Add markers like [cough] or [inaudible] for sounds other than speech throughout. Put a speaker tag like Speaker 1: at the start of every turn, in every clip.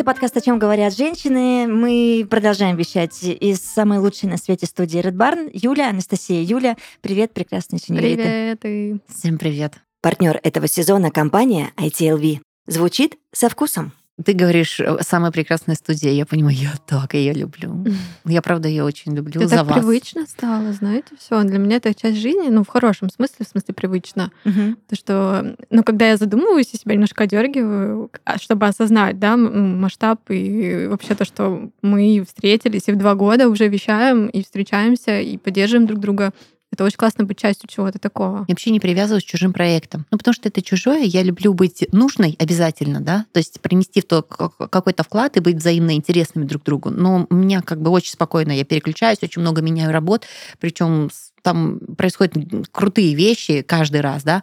Speaker 1: Это подкаст «О чем говорят женщины». Мы продолжаем вещать из самой лучшей на свете студии Red Barn. Юля, Анастасия, Юля. Привет, прекрасные сеньориты.
Speaker 2: Привет. И...
Speaker 3: Всем привет.
Speaker 1: Партнер этого сезона – компания ITLV. Звучит со вкусом.
Speaker 3: Ты говоришь, э, самая прекрасная студия. Я понимаю, я так ее люблю. [laughs] Я, правда, ее очень люблю
Speaker 2: Ты
Speaker 3: за
Speaker 2: так
Speaker 3: вас.
Speaker 2: привычно стало, знаете, все. Для меня это часть жизни, ну, в хорошем смысле, в смысле привычно.
Speaker 1: Мгм.
Speaker 2: То, что, ну, когда я задумываюсь, я себя немножко одергиваю, а, чтобы осознать, да, масштаб и вообще то, что мы встретились и в два года уже вещаем и встречаемся и поддерживаем друг друга. Это очень классно быть частью чего-то такого.
Speaker 3: Я вообще не привязываюсь к чужим проектам. Ну, потому что это чужое, я люблю быть нужной обязательно, да, то есть принести в то какой-то вклад и быть взаимно интересными друг другу. Но у меня как бы очень спокойно, я переключаюсь, очень много меняю работ, причем там происходят крутые вещи каждый раз, да,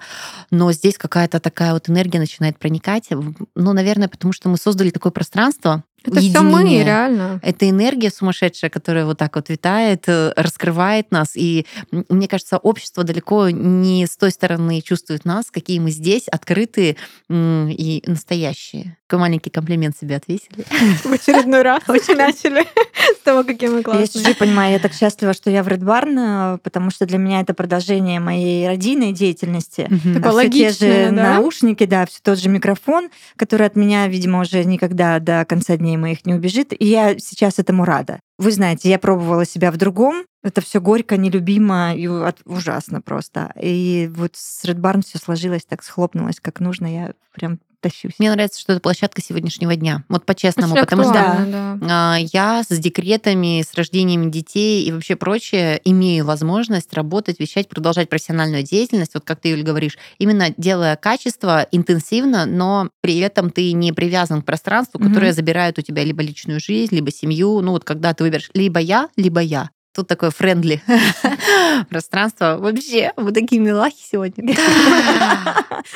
Speaker 3: но здесь какая-то такая вот энергия начинает проникать. Ну, наверное, потому что мы создали такое пространство,
Speaker 2: Это все мы, реально.
Speaker 3: Это энергия сумасшедшая, которая вот так вот витает, э, раскрывает нас. И мне кажется, общество далеко не с той стороны чувствует нас, какие мы здесь, открытые и настоящие. Такой маленький комплимент себе отвесили. [laughs]
Speaker 2: В очередной раз очень начали [laughs] с того, какие мы
Speaker 1: Я
Speaker 2: классные.
Speaker 1: сижу и понимаю, я так счастлива, что я в Red Barn, э, потому что для меня это продолжение моей родийной деятельности.
Speaker 3: Мгм.
Speaker 2: Такое
Speaker 1: А всё те же
Speaker 2: да?
Speaker 1: наушники, да, все тот же микрофон, который от меня, видимо, уже никогда до конца дней моих не убежит. И я сейчас этому рада. Вы знаете, я пробовала себя в другом. Это все горько, нелюбимо и ужасно просто. И вот с Red Barn все сложилось, так схлопнулось, как нужно. Я прям тащусь.
Speaker 3: Мне нравится, что это площадка сегодняшнего дня. Вот по-честному,
Speaker 2: Очень
Speaker 3: потому что
Speaker 2: да.
Speaker 3: А, Я с декретами, с рождениями детей и вообще прочее имею возможность работать, вещать, продолжать профессиональную деятельность, вот как ты, Юль, говоришь, именно делая качество интенсивно, но при этом ты не привязан к пространству, которое забирает у тебя либо личную жизнь, либо семью. Ну вот когда ты выберешь либо я, либо я. Тут такое френдли [laughs] пространство. Вообще, вы такие милахи сегодня.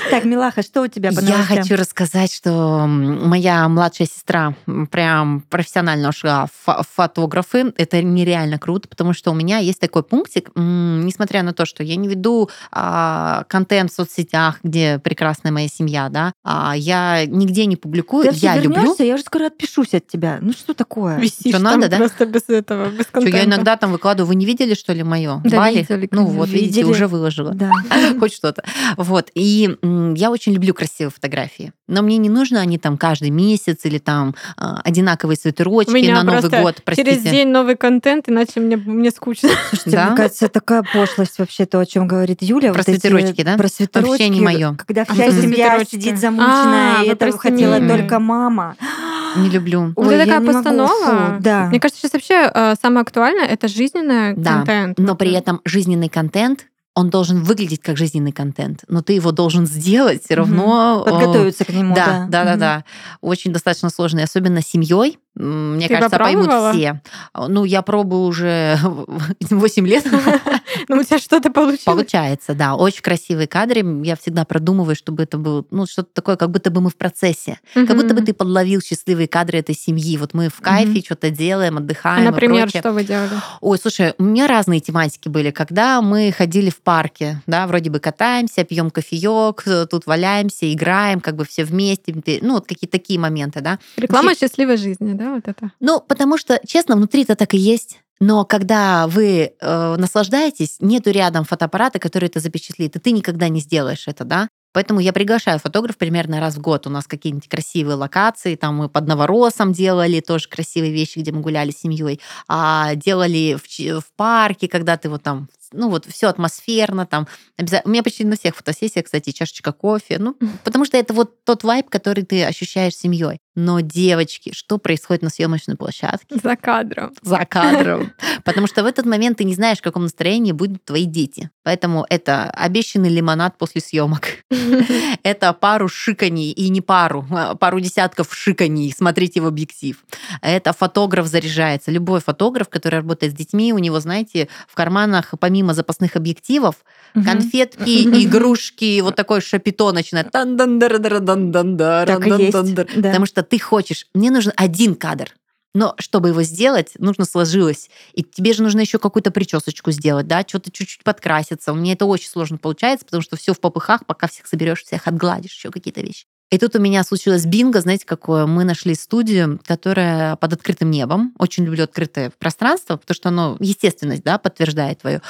Speaker 1: Так, Милаха, что у тебя по
Speaker 3: Я хочу рассказать, что моя младшая сестра прям профессионально ушла в фо- в фотографы. Это нереально круто, потому что у меня есть такой пунктик, несмотря на то, что я не веду а, контент в соцсетях, где прекрасная моя семья, да, а, я нигде не публикую,
Speaker 1: Ты
Speaker 3: я люблю.
Speaker 1: я уже скоро отпишусь от тебя. Ну что такое?
Speaker 2: Висишь там
Speaker 3: надо, да?
Speaker 2: просто без этого, без
Speaker 3: Что
Speaker 2: контента.
Speaker 3: я иногда там выкладываю. Вы не видели, что ли, мое?
Speaker 2: Да,
Speaker 3: Бали?
Speaker 2: видели,
Speaker 3: Ну вот, видите,
Speaker 1: Видели.
Speaker 3: уже выложила.
Speaker 1: Да. [laughs]
Speaker 3: хоть что-то. Вот. И я очень люблю красивые фотографии. Но мне не нужно они там каждый месяц или там а, одинаковые свитерочки на Новый год, простите.
Speaker 2: Через день новый контент, иначе мне, мне скучно. [laughs]
Speaker 1: Слушайте,
Speaker 3: Да?
Speaker 1: мне кажется, такая пошлость вообще то, о чем говорит Юля.
Speaker 3: Про
Speaker 1: вот эти-
Speaker 3: свитерочки, да?
Speaker 1: Про свитерочки.
Speaker 3: Вообще не моё.
Speaker 1: Когда
Speaker 2: А
Speaker 1: вся
Speaker 2: за
Speaker 1: семья сидит замученная,
Speaker 2: А,
Speaker 1: и этого
Speaker 2: про
Speaker 1: хотела только мама.
Speaker 3: Не люблю. [gasps]
Speaker 2: Вот
Speaker 1: Ой,
Speaker 2: это такая постанова.
Speaker 1: да.
Speaker 2: Мне кажется, сейчас вообще э, самое актуальное это жизненный
Speaker 3: Да,
Speaker 2: контент.
Speaker 3: Но при этом жизненный контент, он должен выглядеть как жизненный контент, но ты его должен сделать все равно. э,
Speaker 1: Подготовиться к нему,
Speaker 3: Да,
Speaker 1: да.
Speaker 3: да, да. Очень достаточно сложный, особенно с семьей. Мне
Speaker 2: Ты
Speaker 3: кажется, поймут все. Ну, я пробую уже [laughs] 8 лет. [laughs]
Speaker 2: Ну, у тебя что-то получилось.
Speaker 3: Получается, да. Очень красивые кадры. Я всегда продумываю, чтобы это было ну, что-то такое, как будто бы мы в процессе. Как будто бы ты подловил счастливые кадры этой семьи. Вот мы в кайфе что-то делаем,
Speaker 2: А,
Speaker 3: отдыхаем
Speaker 2: Например, что вы делали?
Speaker 3: Ой, слушай, у меня разные тематики были. Когда мы ходили в парке, да, вроде бы катаемся, пьем кофеек, тут валяемся, играем, как бы все вместе. Ну, вот какие-то такие моменты, да.
Speaker 2: Реклама счастливой жизни, да, вот это.
Speaker 3: Ну, потому что, честно, внутри-то так и есть. Но когда вы э, наслаждаетесь, нету рядом фотоаппарата, который это запечатлит, и ты никогда не сделаешь это, да? Поэтому я приглашаю фотограф примерно раз в год. У нас какие-нибудь красивые локации. Там мы под Новоросом делали тоже красивые вещи, где мы гуляли с семьей. А делали в, в парке, когда ты вот там ну вот все атмосферно, там. У меня почти на всех фотосессиях, кстати, чашечка кофе. Ну, [laughs] потому что это вот тот вайб, который ты ощущаешь семьей. Но, девочки, что происходит на съемочной площадке?
Speaker 2: За кадром.
Speaker 3: за кадром. Потому что в этот момент ты не знаешь, в каком настроении будут твои дети. Поэтому это обещанный лимонад после съемок. [laughs] Это пару шиканий, и не пару, а пару десятков шиканий. Смотрите в объектив. Это фотограф заряжается. Любой фотограф, который работает с детьми, у него, знаете, в карманах, помимо запасных объективов, конфетки, [laughs] игрушки, вот такой шапито начинает. Потому что ты хочешь, мне нужен один кадр. Но чтобы его сделать, нужно сложилось. И тебе же нужно еще какую-то причесочку сделать, да, что-то чуть-чуть подкраситься. У меня это очень сложно получается, потому что все в попыхах, пока всех соберешь, всех отгладишь, еще какие-то вещи. И тут у меня случилось бинго, знаете, какое? Мы нашли студию, которая под открытым небом. Очень люблю открытое пространство, потому что оно, естественность, да, подтверждает твою.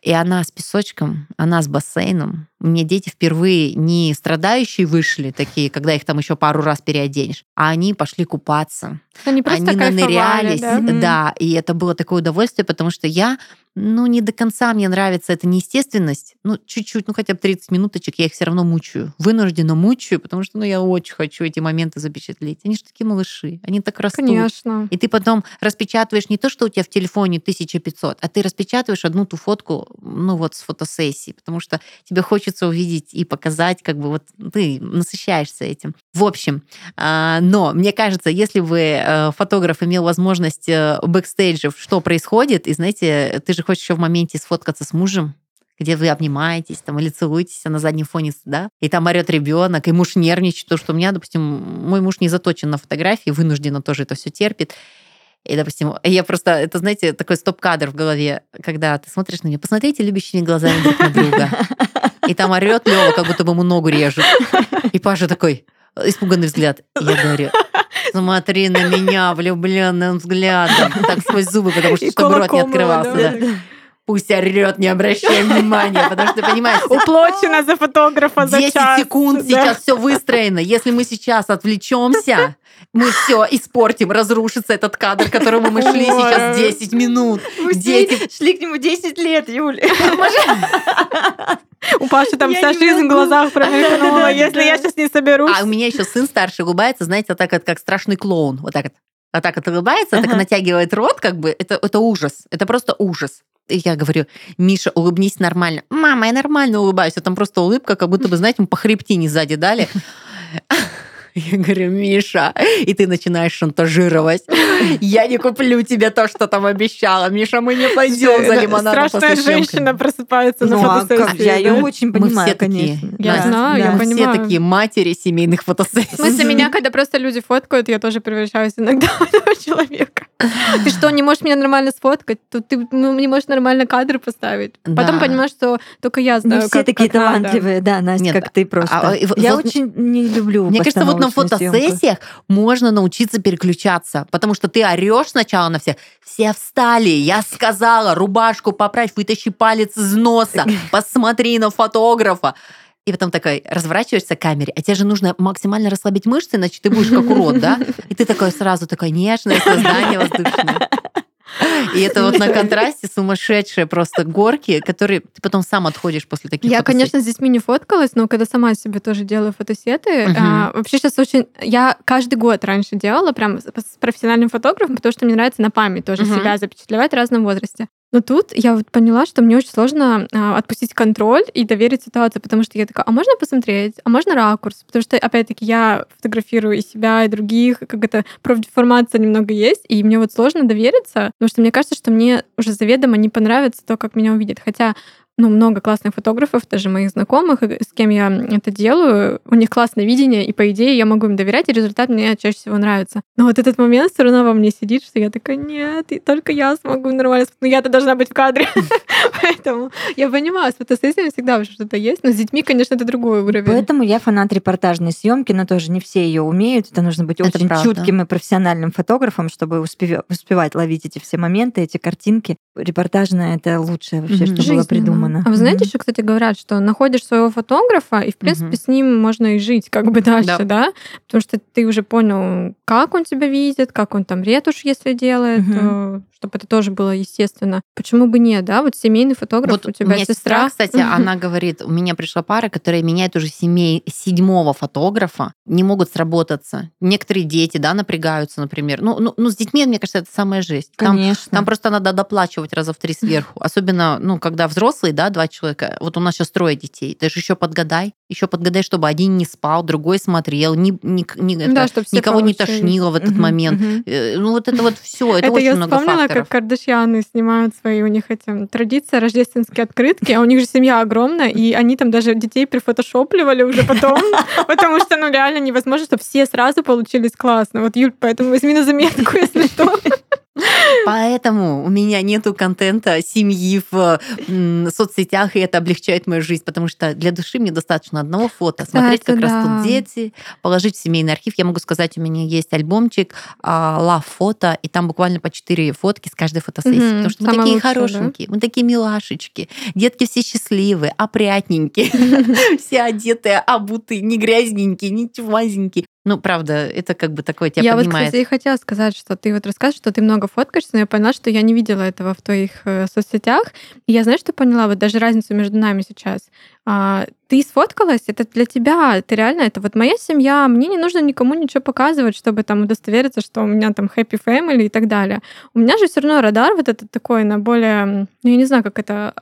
Speaker 3: И она с песочком, она с бассейном. Мне дети впервые не страдающие вышли, такие, когда их там еще пару раз переоденешь, а они пошли купаться.
Speaker 2: Они просто
Speaker 3: они нанырялись,
Speaker 2: да?
Speaker 3: да, и это было такое удовольствие, потому что я ну, не до конца мне нравится эта неестественность. Ну, чуть-чуть, ну, хотя бы 30 минуточек я их все равно мучаю. Вынужденно мучаю, потому что, ну, я очень хочу эти моменты запечатлеть. Они же такие малыши, они так растут.
Speaker 2: Конечно.
Speaker 3: И ты потом распечатываешь не то, что у тебя в телефоне 1500, а ты распечатываешь одну ту фотку, ну, вот с фотосессии, потому что тебе хочется увидеть и показать, как бы вот ты насыщаешься этим. В общем, а, но мне кажется, если бы э, фотограф имел возможность э, бэкстейджев, что происходит, и знаете, ты же хочешь еще в моменте сфоткаться с мужем, где вы обнимаетесь там или целуетесь, а на заднем фоне, да, и там орет ребенок, и муж нервничает, то, что у меня, допустим, мой муж не заточен на фотографии, вынужденно тоже это все терпит. И, допустим, я просто, это, знаете, такой стоп-кадр в голове, когда ты смотришь на нее, посмотрите любящими глазами друг на друга. И там орет Лева, как будто бы ему ногу режут. И Паша такой, испуганный взгляд. И я говорю, смотри на меня влюбленным взглядом. Так сквозь зубы, потому что чтобы рот не открывался. Да. Да. Пусть орет, не обращай внимания, потому что, понимаешь...
Speaker 2: Уплочено за фотографа за
Speaker 3: 10
Speaker 2: час.
Speaker 3: секунд да. сейчас все выстроено. Если мы сейчас отвлечемся, мы все испортим, разрушится этот кадр, к которому мы шли сейчас 10 минут.
Speaker 1: Мы Дети... шли к нему 10 лет, Юля.
Speaker 2: У Паши там вся жизнь в глазах промелькнула, если я сейчас не соберусь.
Speaker 3: А у меня еще сын старший улыбается, знаете, так как страшный клоун. Вот так вот. Вот так вот улыбается, так натягивает рот, как бы. Это, это ужас. Это просто ужас. И я говорю, Миша, улыбнись нормально. Мама, я нормально улыбаюсь. А там просто улыбка, как будто бы, [laughs] знаете, мы по хребтине сзади дали. [laughs] [laughs] Я говорю, Миша, и ты начинаешь шантажировать. Я не куплю тебе то, что там обещала. Миша, мы не пойдем за лимонадом
Speaker 2: Страшная женщина просыпается
Speaker 1: ну,
Speaker 2: на фотосессии.
Speaker 1: Я ее очень понимаю,
Speaker 3: все
Speaker 1: конечно.
Speaker 3: Такие,
Speaker 2: я знаю, я
Speaker 3: мы
Speaker 2: понимаю.
Speaker 3: все такие матери семейных фотосессий.
Speaker 2: В смысле, меня, когда просто люди фоткают, я тоже превращаюсь иногда [laughs] в этого человека. Ты что, не можешь меня нормально сфоткать? Тут ты ну, не можешь нормально кадры поставить.
Speaker 3: Да.
Speaker 2: Потом понимаешь, что только я знаю,
Speaker 1: все
Speaker 2: как,
Speaker 1: такие
Speaker 2: как надо.
Speaker 1: талантливые, да, Настя,
Speaker 3: Нет,
Speaker 1: как ты просто.
Speaker 3: а, и вот-
Speaker 1: я
Speaker 3: вот-
Speaker 1: очень не люблю
Speaker 3: Мне кажется, вот
Speaker 1: постановочную съемку.
Speaker 3: фотосессиях можно научиться переключаться, потому что ты орешь сначала на всех. Все встали, я сказала, рубашку поправь, вытащи палец из носа, [laughs] посмотри на фотографа. И потом такой разворачиваешься к камере, а тебе же нужно максимально расслабить мышцы, иначе ты будешь как урод, да? [laughs] И ты такой сразу такой нежное создание воздушное. [laughs] И это вот на контрасте сумасшедшие просто горки, которые ты потом сам отходишь после таких
Speaker 2: Я, конечно, с детьми не фоткалась, но когда сама себе тоже делаю фотосеты, а, вообще сейчас очень... Я каждый год раньше делала прям с профессиональным фотографом, потому что мне нравится на память тоже себя запечатлевать в разном возрасте. Но тут я вот поняла, что мне очень сложно а, отпустить контроль и доверить ситуацию, потому что я такая, а можно посмотреть? А можно ракурс? Потому что, опять-таки, я фотографирую и себя, и других, как это профдеформация немного есть, и мне вот сложно довериться, потому что мне кажется, что мне уже заведомо не понравится то, как меня увидят. Хотя ну, много классных фотографов, даже моих знакомых, с кем я это делаю, у них классное видение, и по идее я могу им доверять, и результат мне чаще всего нравится. Но вот этот момент все равно во мне сидит, что я такая, нет, и только я смогу нормально, но я-то должна быть в кадре. [laughs] Поэтому я понимаю, с фотосессиями всегда уже что-то есть, но с детьми, конечно, это другой уровень.
Speaker 1: Поэтому я фанат репортажной съемки, но тоже не все ее умеют. Это нужно быть очень чутким и профессиональным фотографом, чтобы успевать ловить эти все моменты, эти картинки. Репортажная это лучшее вообще, что было
Speaker 2: Жизненно.
Speaker 1: Придумано.
Speaker 2: А вы знаете,
Speaker 1: Мгм.
Speaker 2: еще, кстати, говорят, что находишь своего фотографа, и, в принципе,
Speaker 3: Мгм.
Speaker 2: с ним можно и жить как бы дальше,
Speaker 3: Да.
Speaker 2: да. Потому что ты уже понял, как он тебя видит, как он там ретушь, если делает,
Speaker 1: Мгм.
Speaker 2: Чтобы это тоже было естественно. Почему бы нет, да? Вот семейный фотограф,
Speaker 3: Вот
Speaker 2: у тебя сестра.
Speaker 3: сестра, кстати, она говорит, у меня пришла пара, которая меняет уже семей, седьмого фотографа, не могут сработаться. Некоторые дети, да, напрягаются, например. Ну, ну, ну, с детьми, мне кажется, это самая жесть. Там,
Speaker 1: Конечно.
Speaker 3: там просто надо доплачивать раза в три сверху. Особенно, ну, когда взрослые, да, два человека. Вот у нас сейчас трое детей. Ты же еще подгадай. Еще подгадай, чтобы один не спал, другой смотрел, ни, ни- ни- это,
Speaker 2: Да, все
Speaker 3: никого не
Speaker 2: получились.
Speaker 3: тошнило в этот
Speaker 1: Мгм,
Speaker 3: момент. Э, Ну, вот это вот все, это,
Speaker 2: Это
Speaker 3: очень
Speaker 2: я
Speaker 3: много
Speaker 2: вспомнила,
Speaker 3: факторов.
Speaker 2: как Кардашьяны снимают свои, у них эти традиция рождественские открытки, а у них же семья огромная, и они там даже детей прифотошопливали уже потом, [laughs] потому что, ну, реально невозможно, чтобы все сразу получились классно. Вот, Юль, поэтому возьми на заметку, если что.
Speaker 3: Поэтому у меня нету контента семьи в соцсетях, и это облегчает мою жизнь, потому что для души мне достаточно одного фото. Смотреть,
Speaker 2: Кстати,
Speaker 3: как
Speaker 2: да.
Speaker 3: растут дети, положить в семейный архив. Я могу сказать, у меня есть альбомчик Love фото, и там буквально по четыре фотки с каждой фотосессии. Потому что мы такие
Speaker 2: да?
Speaker 3: хорошенькие, мы такие милашечки. Детки все счастливые, опрятненькие, [laughs] [laughs] все одетые, обутые, не грязненькие, не чумазенькие. Ну, правда, это как бы такое тебя
Speaker 2: я вот,
Speaker 3: поднимает.
Speaker 2: кстати, и хотела сказать, что ты вот рассказываешь, что ты много фоткаешься, но я поняла, что я не видела этого в твоих э, соцсетях. И я, знаешь, что поняла? Вот даже разницу между нами сейчас. А, ты сфоткалась, это для тебя, ты реально, это вот моя семья, мне не нужно никому ничего показывать, чтобы там удостовериться, что у меня там happy family и так далее. У меня же все равно радар вот этот такой на более, ну я не знаю, как это,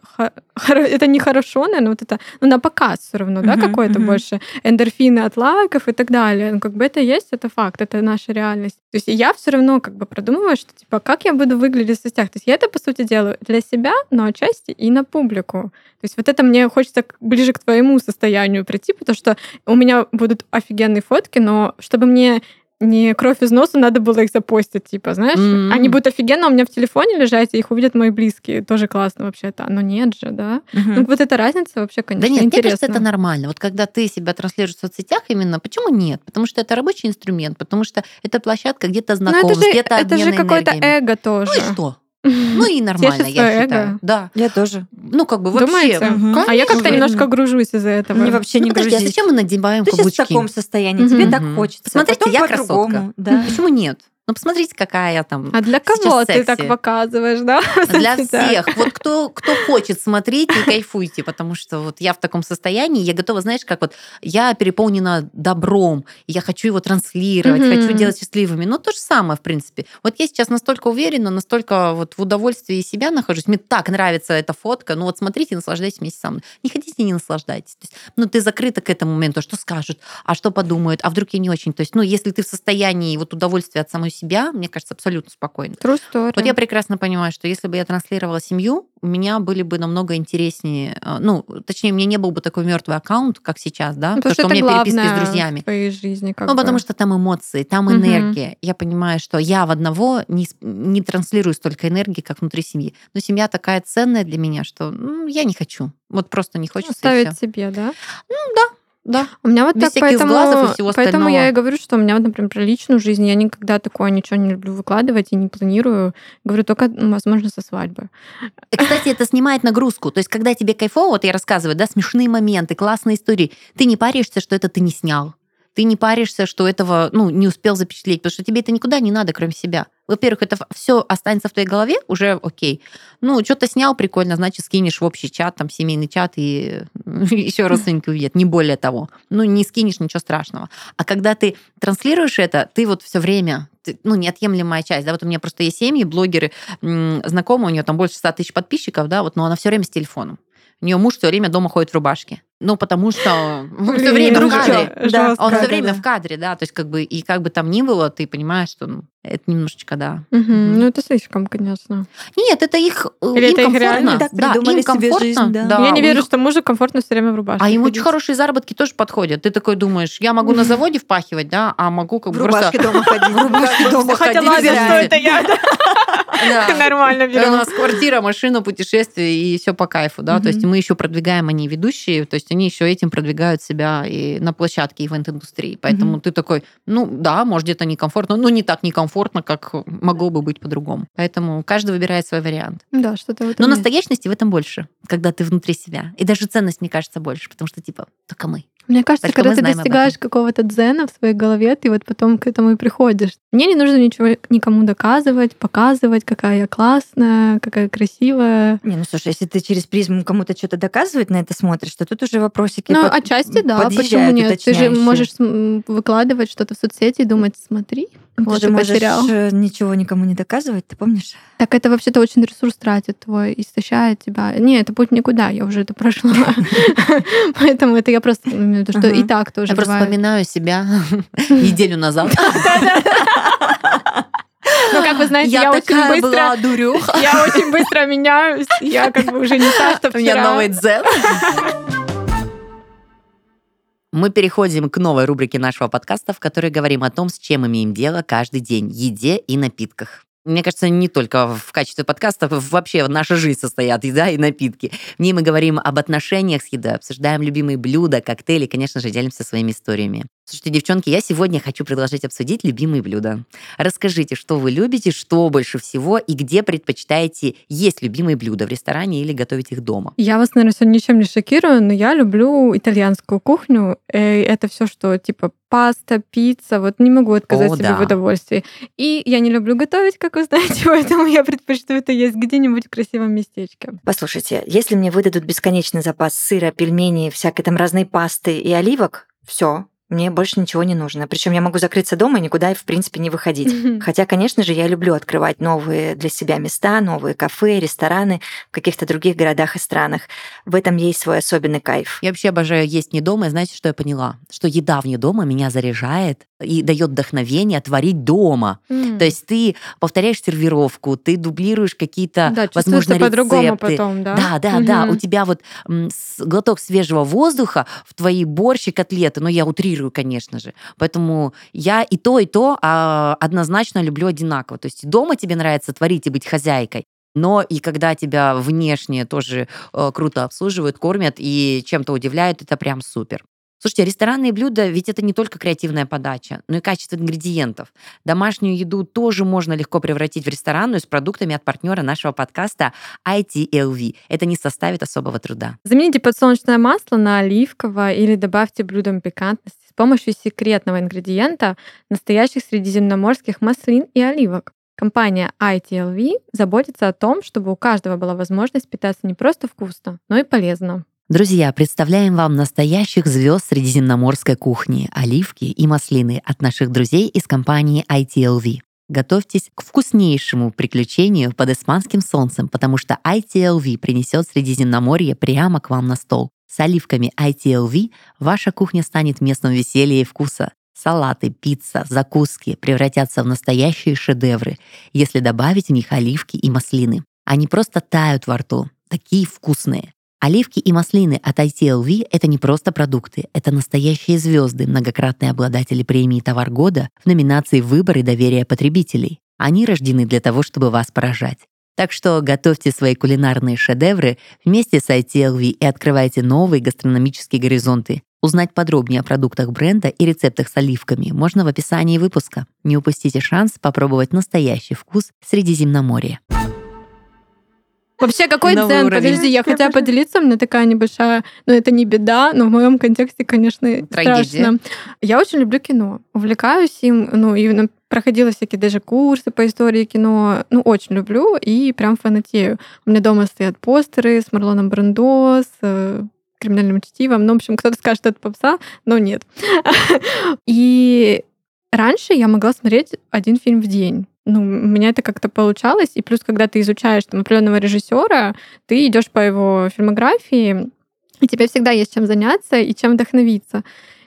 Speaker 2: это не хорошо, наверное, вот это, ну на показ все равно, да,
Speaker 1: Мгм,
Speaker 2: какой-то
Speaker 1: мгм.
Speaker 2: больше эндорфины от лайков и так далее. Ну, как бы это есть, это факт, это наша реальность. То есть я все равно как бы продумываю, что типа как я буду выглядеть в соцсетях. То есть я это, по сути, делаю для себя, но отчасти и на публику. То есть вот это мне хочется ближе к твоему состоянию прийти, потому что у меня будут офигенные фотки, но чтобы мне не кровь из носа, надо было их запостить, типа, знаешь?
Speaker 3: М.
Speaker 2: Они будут офигенно у меня в телефоне лежать, и их увидят мои близкие. Тоже классно вообще-то. Но нет же, да?
Speaker 1: Мгм.
Speaker 2: Ну, вот эта разница вообще, конечно,
Speaker 3: Да нет, мне
Speaker 2: интересна.
Speaker 3: кажется, это нормально. Вот когда ты себя транслируешь в соцсетях именно, почему нет? Потому что это рабочий инструмент, потому что это площадка где-то
Speaker 2: Ну,
Speaker 3: знакомств,
Speaker 2: это же,
Speaker 3: где-то
Speaker 2: это же какое-то эго тоже.
Speaker 3: Ну и что? Ну и нормально, я
Speaker 2: своё
Speaker 3: считаю.
Speaker 2: эго.
Speaker 3: Да.
Speaker 1: Я тоже.
Speaker 3: Ну как бы вообще.
Speaker 2: Думаете?
Speaker 1: Мгм.
Speaker 2: А я как-то немножко гружусь из-за этого.
Speaker 1: Мне вообще
Speaker 3: Ну
Speaker 1: не
Speaker 3: подожди, а зачем мы надеваем
Speaker 1: Ты сейчас в
Speaker 3: каблучки?
Speaker 1: таком состоянии, тебе так хочется.
Speaker 3: Посмотрите,
Speaker 1: потом
Speaker 3: я
Speaker 1: по-другому.
Speaker 3: красотка.
Speaker 1: Да.
Speaker 3: Почему нет? Ну посмотрите, какая я там.
Speaker 2: А для кого ты так
Speaker 3: секси.
Speaker 2: показываешь, да? в
Speaker 3: Для всех. Вот кто, кто хочет смотреть, не кайфуйте, потому что вот я в таком состоянии, я готова, знаешь, как вот я переполнена добром, и я хочу его транслировать,
Speaker 2: Мгм.
Speaker 3: хочу делать счастливыми. Ну, то же самое, в принципе. Вот я сейчас настолько уверена, настолько вот в удовольствии себя нахожусь, мне так нравится эта фотка, ну вот смотрите, наслаждайтесь вместе со мной. Не хотите, не наслаждайтесь. То есть, ну, ты закрыта к этому моменту, а что скажут, а что подумают, а вдруг я не очень. То есть, ну, если ты в состоянии вот удовольствия от самой себя, мне кажется, абсолютно спокойно.
Speaker 2: True story.
Speaker 3: Вот я прекрасно понимаю, что если бы я транслировала семью, у меня были бы намного интереснее, э, ну, точнее, у меня не был бы такой мертвый аккаунт, как сейчас, да,
Speaker 2: Ну,
Speaker 3: потому что у
Speaker 2: это
Speaker 3: меня переписки с друзьями.
Speaker 2: в твоей жизни. Как
Speaker 3: Ну,
Speaker 2: бы.
Speaker 3: потому что там эмоции, там
Speaker 2: Мгм.
Speaker 3: энергия. Я понимаю, что я в одного не, не транслирую столько энергии, как внутри семьи. Но семья такая ценная для меня, что ну, я не хочу. Вот просто не хочется. и
Speaker 2: Ставить
Speaker 3: всё.
Speaker 2: себе, да?
Speaker 3: Да.
Speaker 2: У меня вот
Speaker 3: Без
Speaker 2: так, поэтому, поэтому
Speaker 3: остального.
Speaker 2: я и говорю, что у меня, вот, например, про личную жизнь я никогда такое ничего не люблю выкладывать и не планирую. Говорю только, ну, возможно, со свадьбы.
Speaker 3: И, кстати, это снимает нагрузку. То есть, когда тебе кайфово, вот я рассказываю, да, смешные моменты, классные истории, ты не паришься, что это ты не снял. Ты не паришься, что этого ну, не успел запечатлеть, потому что тебе это никуда не надо, кроме себя. Во-первых, это все останется в твоей голове, уже окей. Ну, что-то снял прикольно, значит, скинешь в общий чат, там, семейный чат, и [laughs] еще родственники увидят, не более того. Ну, не скинешь, ничего страшного. А когда ты транслируешь это, ты вот все время, ты- ну, неотъемлемая часть, да, вот у меня просто есть семьи, блогеры, знакомые, у нее там больше 100 тысяч подписчиков, да, вот, но она все время с телефоном. У нее муж все время дома ходит в рубашке. Ну, потому что все
Speaker 2: Блин,
Speaker 3: время в кадре.
Speaker 1: Да.
Speaker 3: Он все время в кадре, да, то есть как бы, и как бы там ни было, ты понимаешь, что ну, это немножечко, да.
Speaker 2: Ну, это слишком, конечно.
Speaker 3: Нет, это их, э,
Speaker 2: Или
Speaker 3: им
Speaker 2: это их
Speaker 3: комфортно.
Speaker 2: реально
Speaker 1: так
Speaker 3: да, им комфортно,
Speaker 1: жизнь, да.
Speaker 2: я не
Speaker 3: у
Speaker 2: верю,
Speaker 3: них-
Speaker 2: что мужу комфортно все время в рубашке.
Speaker 3: А им очень хорошие заработки тоже подходят. Ты такой думаешь, я могу на заводе впахивать, да, а могу как
Speaker 1: В
Speaker 3: бы просто...
Speaker 1: рубашке дома [laughs] ходить.
Speaker 3: В рубашке дома
Speaker 2: Хотя
Speaker 3: ходить,
Speaker 2: ладно,
Speaker 3: да.
Speaker 2: что это я
Speaker 3: Да. [laughs] [laughs]
Speaker 2: нормально
Speaker 3: У
Speaker 2: беру.
Speaker 3: нас квартира, машина, путешествие и все по кайфу, да. То есть мы еще продвигаем, они ведущие, то есть они еще этим продвигают себя и на площадке ивент-индустрии. Поэтому
Speaker 1: Мгм.
Speaker 3: ты такой, ну да, может где-то некомфортно, но не так некомфортно, как могло бы быть по-другому. Поэтому каждый выбирает свой вариант.
Speaker 2: Да, что-то в этом
Speaker 3: Но
Speaker 2: есть.
Speaker 3: настоящности в этом больше, когда ты внутри себя. И даже ценность, мне кажется, больше, потому что типа только мы.
Speaker 2: Мне кажется,
Speaker 3: Только
Speaker 2: когда ты достигаешь какого-то дзена в своей голове, ты вот потом к этому и приходишь. Мне не нужно ничего никому доказывать, показывать, какая я классная, какая красивая.
Speaker 1: Не, ну слушай, если ты через призму кому-то что-то доказывать на это смотришь, то тут уже вопросики
Speaker 2: Ну,
Speaker 1: под-
Speaker 2: отчасти, да. Почему нет? Ты же можешь выкладывать что-то в соцсети и думать, смотри,
Speaker 1: Ты
Speaker 2: вот
Speaker 1: же
Speaker 2: и
Speaker 1: можешь
Speaker 2: потерял.
Speaker 1: э, ничего никому не доказывать, ты помнишь?
Speaker 2: Так это вообще-то очень ресурс тратит твой, истощает тебя. Не, это путь никуда, я уже это прошла. [laughs] Поэтому это я просто виду, что и так тоже
Speaker 3: Я просто вспоминаю себя [laughs] неделю назад. [laughs] [laughs]
Speaker 2: Ну, как вы знаете, я, очень
Speaker 3: такая
Speaker 2: быстро...
Speaker 3: была дурюха.
Speaker 2: Я очень быстро меняюсь. Я как бы уже не та, что
Speaker 3: У меня
Speaker 2: вчера.
Speaker 3: новый дзен. Мы переходим к новой рубрике нашего подкаста, в которой говорим о том, с чем имеем дело каждый день, еде и напитках. Мне кажется, не только в качестве подкаста, вообще наша жизнь состоят еда и напитки. В ней мы говорим об отношениях с едой, обсуждаем любимые блюда, коктейли, конечно же, делимся своими историями. Слушайте, девчонки, я сегодня хочу предложить обсудить любимые блюда. Расскажите, что вы любите, что больше всего и где предпочитаете есть любимые блюда в ресторане или готовить их дома.
Speaker 2: Я вас, наверное, сегодня ничем не шокирую, но я люблю итальянскую кухню. И это все, что типа паста, пицца. Вот не могу отказать О, себе да. в удовольствии. И я не люблю готовить, как вы знаете, [laughs] поэтому я предпочитаю это есть где-нибудь в красивом местечке.
Speaker 1: Послушайте, если мне выдадут бесконечный запас сыра, пельменей, всякой там разной пасты и оливок, все, мне больше ничего не нужно. Причем я могу закрыться дома и никуда, в принципе, не выходить. Хотя, конечно же, я люблю открывать новые для себя места, новые кафе, рестораны в каких-то других городах и странах. В этом есть свой особенный кайф.
Speaker 3: Я вообще обожаю есть не дома, и знаете, что я поняла? Что еда вне дома меня заряжает и дает вдохновение творить дома. Mm. То есть ты повторяешь сервировку, ты дублируешь какие-то, да, возможно, рецепты. по-другому
Speaker 2: потом, да?
Speaker 3: Да, да, mm-hmm. да. У тебя вот глоток свежего воздуха в твои борщи, котлеты, но я утрирую утрирую, конечно же. Поэтому я и то, и то а, однозначно люблю одинаково. То есть дома тебе нравится творить и быть хозяйкой, но и когда тебя внешне тоже э, круто обслуживают, кормят и чем-то удивляют, это прям супер. Слушайте, ресторанные блюда, ведь это не только креативная подача, но и качество ингредиентов. Домашнюю еду тоже можно легко превратить в ресторанную с продуктами от партнера нашего подкаста ITLV. Это не составит особого труда.
Speaker 2: Замените подсолнечное масло на оливковое или добавьте блюдам пикантности с помощью секретного ингредиента настоящих средиземноморских маслин и оливок. Компания ITLV заботится о том, чтобы у каждого была возможность питаться не просто вкусно, но и полезно.
Speaker 3: Друзья, представляем вам настоящих звезд средиземноморской кухни, оливки и маслины от наших друзей из компании ITLV. Готовьтесь к вкуснейшему приключению под испанским солнцем, потому что ITLV принесет Средиземноморье прямо к вам на стол. С оливками ITLV ваша кухня станет местом веселья и вкуса. Салаты, пицца, закуски превратятся в настоящие шедевры, если добавить в них оливки и маслины. Они просто тают во рту, такие вкусные. Оливки и маслины от ITLV — это не просто продукты, это настоящие звезды, многократные обладатели премии «Товар года» в номинации «Выбор и доверие потребителей». Они рождены для того, чтобы вас поражать. Так что готовьте свои кулинарные шедевры вместе с ITLV и открывайте новые гастрономические горизонты. Узнать подробнее о продуктах бренда и рецептах с оливками можно в описании выпуска. Не упустите шанс попробовать настоящий вкус Средиземноморья.
Speaker 2: Вообще, какой Новый дзен? Уровень. Подожди, я хотела поделиться, у меня такая небольшая, ну это не беда, но в моем контексте, конечно, Трагедия. страшно. Я очень люблю кино, увлекаюсь им, ну и проходила всякие даже курсы по истории кино, ну очень люблю и прям фанатею. У меня дома стоят постеры с Марлоном Брандо, с э, криминальным чтивом. Ну, в общем, кто-то скажет, что это попса, но нет. [laughs] И раньше я могла смотреть один фильм в день ну, у меня это как-то получалось. И плюс, когда ты изучаешь там, определенного режиссера, ты идешь по его фильмографии, и тебе всегда есть чем заняться и чем вдохновиться.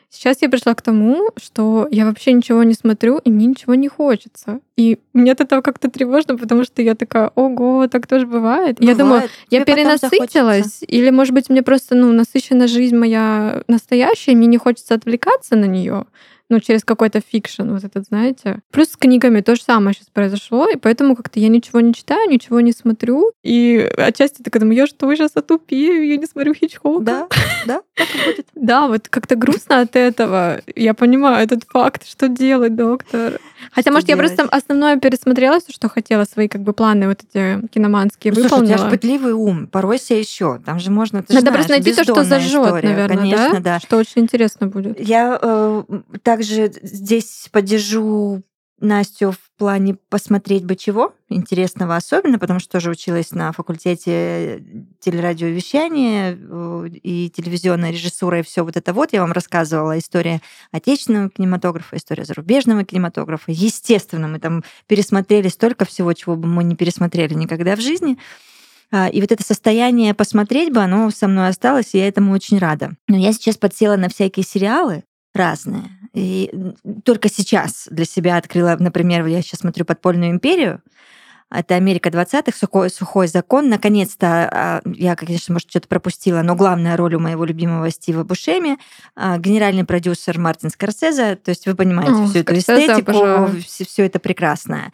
Speaker 2: Сейчас я пришла к тому, что я вообще ничего не смотрю, и мне ничего не хочется. И мне от этого как-то тревожно, потому что я такая, ого, так тоже бывает. бывает. Я думаю, Тебе я перенасытилась, или, может быть, мне просто ну, насыщена жизнь моя настоящая, и мне не хочется отвлекаться на нее ну, через какой-то fiction, вот этот, знаете. Плюс с книгами то же самое сейчас произошло, и поэтому как-то я ничего не читаю, ничего не смотрю. И отчасти так думаю, я что, сейчас отупею, я не смотрю Хичкока.
Speaker 1: Да, да, так и будет. [laughs]
Speaker 2: Да, вот как-то грустно от этого. Я понимаю этот факт, что делать, доктор. Хотя, может, я просто основное пересмотрела, что хотела, свои как бы планы вот эти киноманские ну, выполнила.
Speaker 1: Слушай, у тебя же пытливый ум, поройся еще. Там же можно,
Speaker 2: ты Надо просто найти то, что зажжет, наверное,
Speaker 1: Конечно,
Speaker 2: да?
Speaker 1: да.
Speaker 2: Что очень интересно будет.
Speaker 1: Я э, также здесь поддержу Настю в плане посмотреть бы чего интересного особенно, потому что тоже училась на факультете телерадиовещания э, и телевизионной режиссуры и все вот это вот. Я вам рассказывала история отечественного кинематографа, история зарубежного кинематографа. Естественно, мы там пересмотрели столько всего, чего бы мы не пересмотрели никогда в жизни. А, и вот это состояние посмотреть бы, оно со мной осталось, и я этому очень рада. Но я сейчас подсела на всякие сериалы разные. И только сейчас для себя открыла, например, я сейчас смотрю «Подпольную империю», Это Америка 20-х, сухой, сухой закон. Наконец-то, а, я, конечно, может, что-то пропустила, но главная роль у моего любимого Стива Бушеми, а, генеральный продюсер Мартин Скорсезе. То есть вы понимаете О, всю эту эстетику, все, все это прекрасное.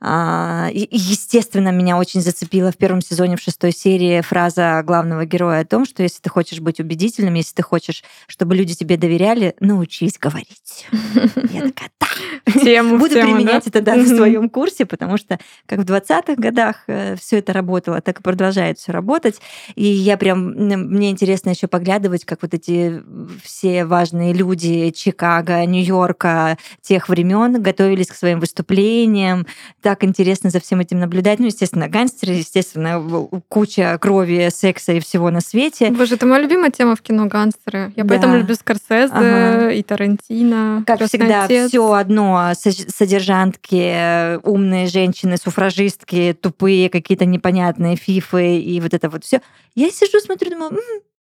Speaker 1: А, и, естественно, меня очень зацепила в первом сезоне, в шестой серии фраза главного героя о том, что если ты хочешь быть убедительным, если ты хочешь, чтобы люди тебе доверяли, научись говорить. [laughs] Я такая, да. Буду применять это да, на своем курсе, потому что как 20-х годах э, все это работало, так и продолжает все работать. И я прям, мне интересно еще поглядывать, как вот эти все важные люди Чикаго, Нью-Йорка тех времен готовились к своим выступлениям. Так интересно за всем этим наблюдать. Ну, естественно, гангстеры, естественно, куча крови, секса и всего на свете.
Speaker 2: Боже, это моя любимая тема в кино гангстеры. Я да. поэтому люблю Скорсезе ага. и Тарантино.
Speaker 1: Как всегда, все одно содержантки, умные женщины, суфражисты, массажистки тупые, какие-то непонятные фифы и вот это вот все. Я сижу, смотрю, думаю,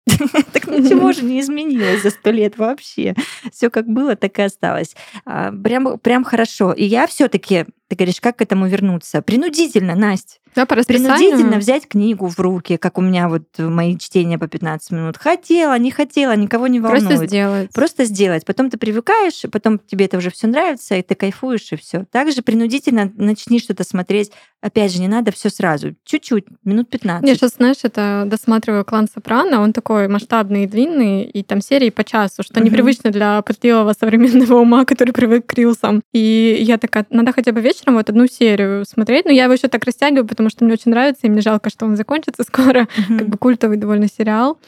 Speaker 1: [laughs] так ничего же не изменилось за сто лет вообще. Все как было, так и осталось. А, прям, прям хорошо. И я все-таки, ты говоришь, как к этому вернуться? Принудительно, Настя.
Speaker 2: Да, по
Speaker 1: Принудительно взять книгу в руки, как у меня вот мои чтения по 15 минут. Хотела, не хотела, никого не волнует.
Speaker 2: Просто сделать.
Speaker 1: Просто сделать. Потом ты привыкаешь, потом тебе это уже все нравится, и ты кайфуешь, и все. Также принудительно начни что-то смотреть. Опять же, не надо все сразу. Чуть-чуть, минут 15.
Speaker 2: Я сейчас, знаешь, это досматриваю клан Сопрано. Он такой масштабный и длинный, и там серии по часу, что угу. непривычно для пытливого [laughs] современного ума, который привык к рилсам. И я такая, надо хотя бы вечером вот одну серию смотреть, но я его еще так растягиваю, потому что мне очень нравится, и мне жалко, что он закончится [laughs] скоро. Mm-hmm. Как бы культовый довольно сериал.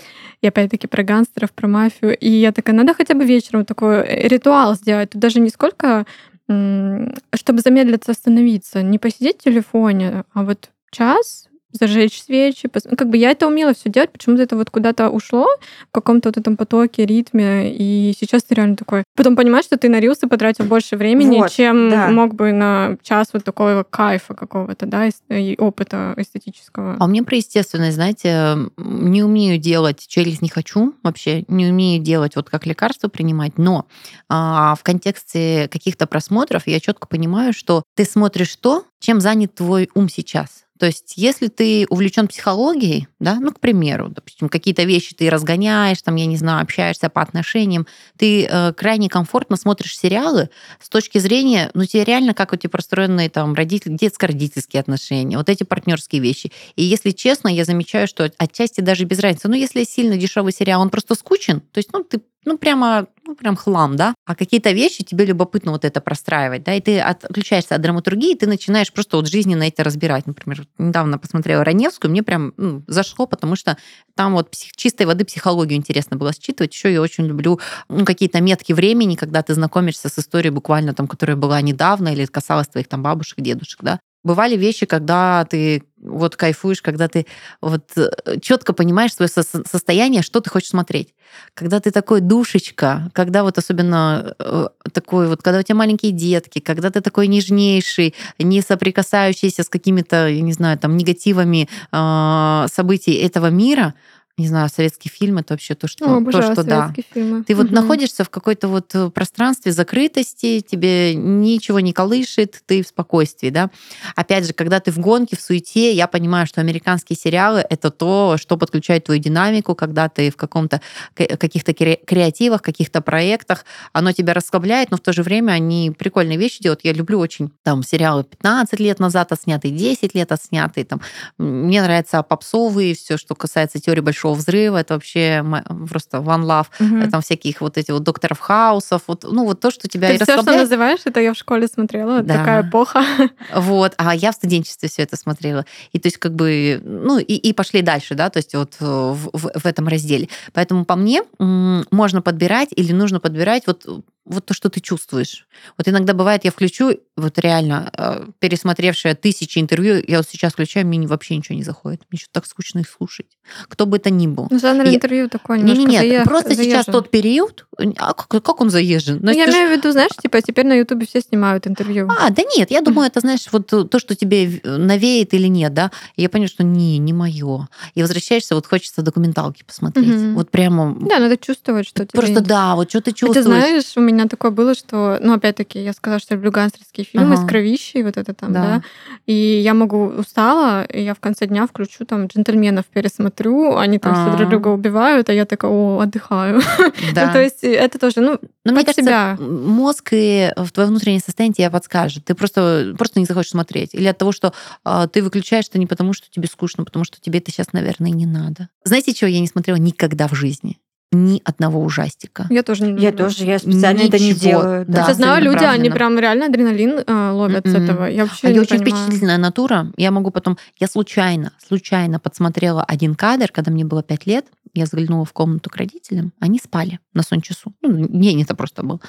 Speaker 2: И опять-таки про гангстеров, про мафию. И я такая, надо хотя бы вечером такой э, ритуал сделать. Тут даже не сколько чтобы замедлиться, остановиться, не посидеть в телефоне, а вот час зажечь свечи. Как бы я это умела все делать, почему-то это вот куда-то ушло в каком-то вот этом потоке, ритме, и сейчас ты реально такой... Потом понимаешь, что ты на рилсы потратил больше времени, вот, чем да. мог бы на час вот такого кайфа какого-то, да, и опыта эстетического.
Speaker 3: А мне про естественность, знаете, не умею делать через не хочу вообще, не умею делать вот как лекарство принимать, но а, в контексте каких-то просмотров я четко понимаю, что ты смотришь то, чем занят твой ум сейчас. То есть, если ты увлечен психологией, да, ну, к примеру, допустим, какие-то вещи ты разгоняешь, там, я не знаю, общаешься по отношениям, ты э, крайне комфортно смотришь сериалы с точки зрения, ну, тебе реально как вот эти простроенные там родители, детско-родительские отношения, вот эти партнерские вещи. И если честно, я замечаю, что отчасти даже без разницы. Ну, если сильно дешевый сериал, он просто скучен, то есть, ну, ты ну, прямо, ну, прям хлам, да, а какие-то вещи тебе любопытно вот это простраивать, да, и ты отключаешься от драматургии, и ты начинаешь просто вот жизненно это разбирать. Например, недавно посмотрела Раневскую, мне прям ну, зашло, потому что там вот псих, чистой воды психологию интересно было считывать. Еще я очень люблю ну, какие-то метки времени, когда ты знакомишься с историей буквально там, которая была недавно или касалась твоих там бабушек, дедушек, да. Бывали вещи, когда ты вот кайфуешь, когда ты вот э, четко понимаешь свое состояние, что ты хочешь смотреть. Когда ты такой душечка, когда вот особенно э, такой вот, когда у тебя маленькие детки, когда ты такой нежнейший, не соприкасающийся с какими-то, я не знаю, там негативами э, событий этого мира, не знаю, советский фильм это вообще то, что,
Speaker 2: О, обожаю
Speaker 3: то, что
Speaker 2: да. Фильмы.
Speaker 3: Ты угу. вот находишься в какой-то вот э, пространстве закрытости, тебе ничего не колышет, ты в спокойствии, да. Опять же, когда ты в гонке, в суете, я понимаю, что американские сериалы это то, что подключает твою динамику, когда ты в каком-то каких-то креативах, каких-то проектах, оно тебя расслабляет, но в то же время они прикольные вещи делают. Я люблю очень там сериалы 15 лет назад отснятые, 10 лет отснятые, там мне нравятся попсовые, все, что касается теории большого большого взрыва, это вообще просто one love, угу. там всяких вот этих вот докторов хаусов, вот, ну вот то, что тебя
Speaker 2: Ты все, что называешь, это я в школе смотрела, да. такая эпоха. [laughs]
Speaker 3: Вот, а я в студенчестве все это смотрела. И то есть как бы, ну и, и пошли дальше, да, то есть вот в, в, в этом разделе. Поэтому по мне можно подбирать или нужно подбирать вот вот то, что ты чувствуешь. Вот иногда бывает, я включу, вот реально, э, пересмотревшая тысячи интервью, я вот сейчас включаю, мне вообще ничего не заходит. Мне что-то так скучно их слушать. Кто бы это ни был.
Speaker 2: Ну, жанр я... интервью такой немножко
Speaker 3: Нет, нет, просто заезжен. сейчас тот период, а как, как он заезжен?
Speaker 2: Ну, я имею в виду, знаешь, типа теперь на Ютубе все снимают интервью.
Speaker 3: А, да нет, я думаю, это, знаешь, вот то, что тебе навеет или нет, да, и я поняла, что не, не мое. И возвращаешься, вот хочется документалки посмотреть. Угу. Вот прямо...
Speaker 2: Да, надо чувствовать, что
Speaker 3: Просто
Speaker 2: тебе...
Speaker 3: да, вот что ты чувствуешь.
Speaker 2: Ты знаешь, у меня такое было, что, ну, опять-таки, я сказала, что я люблю гангстерские фильмы
Speaker 3: Ага.
Speaker 2: с кровищей, вот это там,
Speaker 3: Да.
Speaker 2: да. И я могу устала, и я в конце дня включу там джентльменов пересмотрю, они там все
Speaker 3: А.
Speaker 2: друг друга убивают, а я такая, о, отдыхаю. [laughs]
Speaker 3: Да.
Speaker 2: Ну, то есть это тоже, ну,
Speaker 3: Но мне
Speaker 2: под
Speaker 3: кажется,
Speaker 2: себя.
Speaker 3: мозг и в твое внутреннее состояние тебе подскажет. Ты просто, просто не захочешь смотреть. Или от того, что а, ты выключаешь это не потому, что тебе скучно, потому что тебе это сейчас, наверное, не надо. Знаете, чего я не смотрела никогда в жизни? Ни одного ужастика.
Speaker 2: я тоже не
Speaker 1: Я
Speaker 2: люблю.
Speaker 1: тоже, я специально это не
Speaker 3: Ничего.
Speaker 1: делаю.
Speaker 3: Да,
Speaker 2: Я знаю, люди, они прям реально адреналин э, ловят с
Speaker 3: Мгм.
Speaker 2: этого. Я вообще
Speaker 3: А я
Speaker 2: не
Speaker 3: очень
Speaker 2: понимаю.
Speaker 3: впечатлительная натура. Я могу потом... Я случайно, случайно подсмотрела один кадр, когда мне было пять лет. Я заглянула в комнату к родителям. Они спали на сон часу. Ну, день это просто был.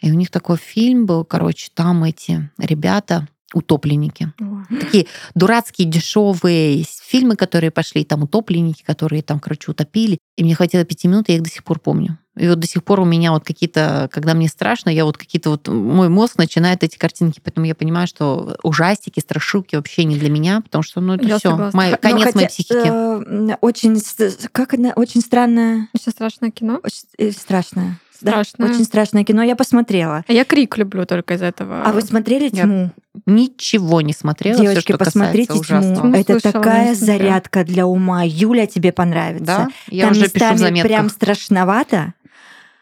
Speaker 3: И у них такой фильм был, короче, там эти ребята, утопленники.
Speaker 2: Ой.
Speaker 3: Такие дурацкие, дешевые фильмы, которые пошли, там утопленники, которые там, короче, утопили. И мне хватило пяти минут, и я их до сих пор помню. И вот до сих пор у меня вот какие-то, когда мне страшно, я вот какие-то вот, мой мозг начинает эти картинки, поэтому я понимаю, что ужастики, страшилки вообще не для меня, потому что, ну, это
Speaker 2: Я
Speaker 3: все.
Speaker 1: Ну,
Speaker 3: конец
Speaker 1: хотя,
Speaker 3: моей психики.
Speaker 1: э, очень, как это, очень странное,
Speaker 2: Сейчас страшное кино.
Speaker 1: очень э, страшное. Да, очень страшное кино. Я посмотрела.
Speaker 2: А я крик люблю только из этого.
Speaker 1: А вы смотрели
Speaker 3: Я
Speaker 1: «Тьму»?
Speaker 3: Ничего не смотрела,
Speaker 1: Девочки,
Speaker 3: что
Speaker 1: посмотрите «Тьму».
Speaker 2: «Тьму»
Speaker 1: Это
Speaker 2: слышала,
Speaker 1: такая
Speaker 2: не
Speaker 1: зарядка для ума. Юля, тебе понравится.
Speaker 3: Да? Я
Speaker 1: Там
Speaker 3: уже пишу в заметках.
Speaker 1: прям страшновато,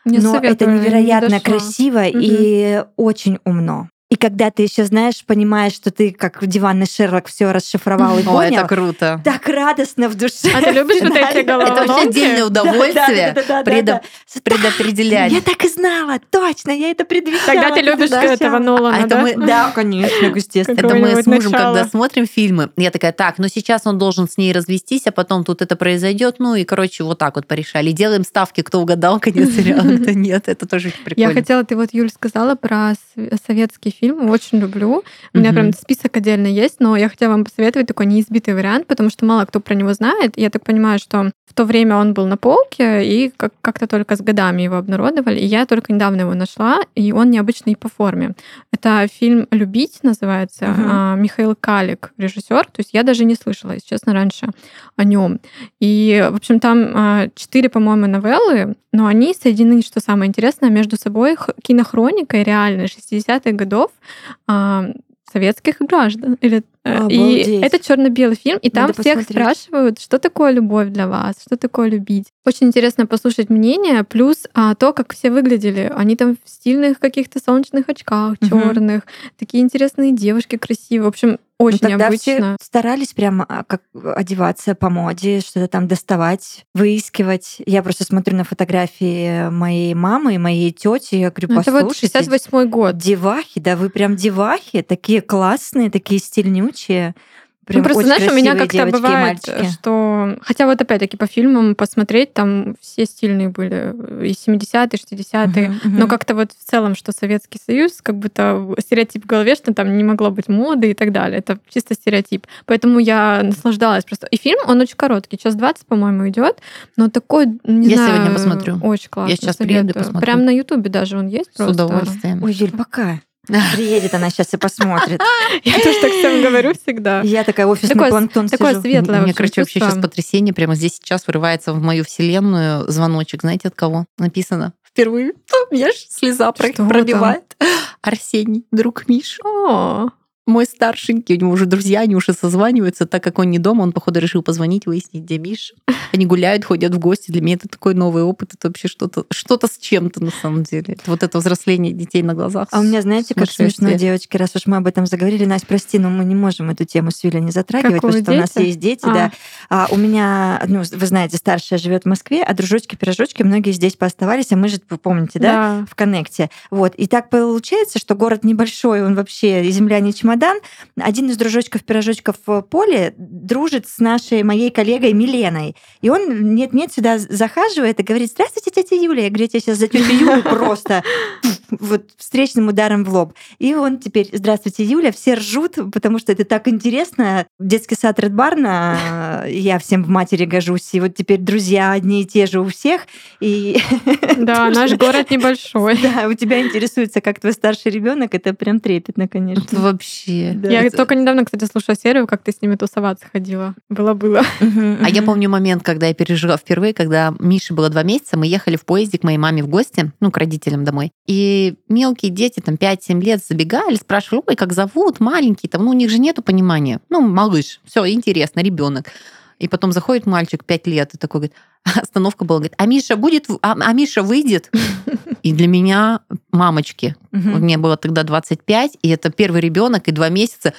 Speaker 2: Мне
Speaker 1: но это
Speaker 2: советовали, не
Speaker 1: невероятно
Speaker 2: дошла.
Speaker 1: красиво и очень умно. И когда ты еще знаешь, понимаешь, что ты как диванный Шерлок все расшифровал и
Speaker 3: О,
Speaker 1: понял,
Speaker 3: это круто.
Speaker 1: так радостно в душе.
Speaker 2: А ты любишь вот эти
Speaker 1: Да,
Speaker 3: Это вообще
Speaker 2: головоломки?
Speaker 3: отдельное удовольствие предопределять.
Speaker 1: Я так и знала, точно, я это предвидела.
Speaker 2: Тогда ты любишь этого Нолана,
Speaker 3: А это
Speaker 2: да?
Speaker 3: мы-
Speaker 1: Да, конечно, естественно.
Speaker 3: Это мы с мужем, когда смотрим фильмы, я такая, так, ну сейчас он должен с ней развестись, а потом тут это произойдет, ну и, короче, вот так вот порешали. Делаем ставки, кто угадал конец [laughs] сериала, кто нет. Это тоже очень
Speaker 2: Я
Speaker 3: прикольно.
Speaker 2: хотела, ты вот, Юль, сказала про советский фильм, очень люблю. У меня
Speaker 3: Мгм.
Speaker 2: прям список отдельно есть, но я хотела вам посоветовать такой неизбитый вариант, потому что мало кто про него знает. Я так понимаю, что в то время он был на полке, и как- как-то только с годами его обнародовали. И я только недавно его нашла, и он необычный по форме. Это фильм «Любить» называется. А, Михаил Калик, режиссер. То есть я даже не слышала, если честно, раньше о нем. И, в общем, там а, четыре, по-моему, новеллы, но они соединены, что самое интересное, между собой кинохроникой реальной 60-х годов а, советских граждан. Или,
Speaker 1: Обалдеть.
Speaker 2: и это черно-белый фильм, и там
Speaker 1: Надо
Speaker 2: всех
Speaker 1: посмотреть.
Speaker 2: спрашивают, что такое любовь для вас, что такое любить. Очень интересно послушать мнение, плюс а, то, как все выглядели. Они там в стильных каких-то солнечных очках,
Speaker 1: Мгм.
Speaker 2: черных, такие интересные девушки красивые. В общем, очень
Speaker 1: Ну, тогда все
Speaker 2: необычно.
Speaker 1: старались прямо а, как одеваться по моде, что-то там доставать, выискивать. Я просто смотрю на фотографии моей мамы и моей тети, я говорю,
Speaker 2: Ну, Это вот
Speaker 1: послушайте,
Speaker 2: 68 год.
Speaker 1: девахи, да вы прям девахи, такие классные, такие стильнючие. Прям
Speaker 2: ну, просто,
Speaker 1: очень
Speaker 2: знаешь, у меня как-то бывает, что... Хотя вот опять-таки по фильмам посмотреть, там все стильные были, и 70-е, 60-е.
Speaker 1: Мгм, мгм.
Speaker 2: Но как-то вот в целом, что Советский Союз, как будто стереотип в голове, что там не могло быть моды и так далее. Это чисто стереотип. Поэтому я наслаждалась просто. И фильм, он очень короткий, час 20, по-моему, идет, но такой, не
Speaker 3: Я
Speaker 2: знаю,
Speaker 3: сегодня посмотрю.
Speaker 2: Очень классно.
Speaker 3: сейчас приеду и
Speaker 2: советую.
Speaker 3: посмотрю.
Speaker 2: Прям на Ютубе даже он есть
Speaker 3: С
Speaker 2: просто.
Speaker 3: удовольствием.
Speaker 1: Ой, Юль, пока. [laughs] Приедет она сейчас и посмотрит. [laughs]
Speaker 2: Я тоже так всем говорю всегда.
Speaker 1: Я такая офисный
Speaker 2: Такое-
Speaker 1: планктон
Speaker 2: Такое
Speaker 1: сижу.
Speaker 2: светлое
Speaker 3: Мне, короче, вообще сейчас потрясение. Прямо здесь сейчас вырывается в мою вселенную звоночек. Знаете, от кого? Написано. Впервые. [laughs] Меня аж слеза пробивает. [gasps] Арсений, друг Миша. Мой старшенький, у него уже друзья, они уже созваниваются, так как он не дома, он, походу, решил позвонить, выяснить, где Миша. [laughs] Они гуляют, ходят в гости. Для меня это такой новый опыт, это вообще что-то что с чем-то на самом деле. Это вот это взросление детей на глазах.
Speaker 1: А у меня, знаете, как смешно, девочки, раз уж мы об этом заговорили, Настя, прости, но мы не можем эту тему с Юлей не затрагивать,
Speaker 2: Какую,
Speaker 1: потому что у нас
Speaker 2: дети?
Speaker 1: есть дети,
Speaker 2: А.
Speaker 1: да. А у меня, ну, вы знаете, старшая живет в Москве, а дружочки-пирожочки многие здесь пооставались, а мы же, вы помните, да,
Speaker 2: да.
Speaker 1: в коннекте. Вот. И так получается, что город небольшой, он вообще и земля не чемодан. Один из дружочков-пирожочков поле дружит с нашей моей коллегой Миленой. И он нет-нет сюда захаживает и говорит, здравствуйте, тетя Юля. Я говорю, я тебя сейчас за тетю Юлю [laughs] просто вот встречным ударом в лоб. И он теперь, здравствуйте, Юля, все ржут, потому что это так интересно. Детский сад Red Barn, а, и я всем в матери гожусь, и вот теперь друзья одни и те же у всех. И [laughs]
Speaker 2: Да, наш город небольшой.
Speaker 1: да, у тебя интересуется, как твой старший ребенок, это прям трепетно, конечно.
Speaker 3: вообще.
Speaker 1: Да.
Speaker 2: Я
Speaker 3: Это-
Speaker 2: только недавно, кстати, слушала серию, как ты с ними тусоваться ходила. Было-было.
Speaker 3: А я помню момент, когда я пережила впервые, когда Мише было два месяца, мы ехали в поезде к моей маме в гости, ну, к родителям домой. И мелкие дети, там, 5-7 лет, забегали, спрашивали, ой, как зовут, маленький, там, ну, у них же нету понимания. Ну, малыш, все интересно, ребенок. И потом заходит мальчик 5 лет и такой говорит, [laughs] остановка была, говорит, а Миша будет, а, а Миша выйдет? [laughs] И для меня, мамочки, мне было тогда 25, и это первый ребенок и два месяца.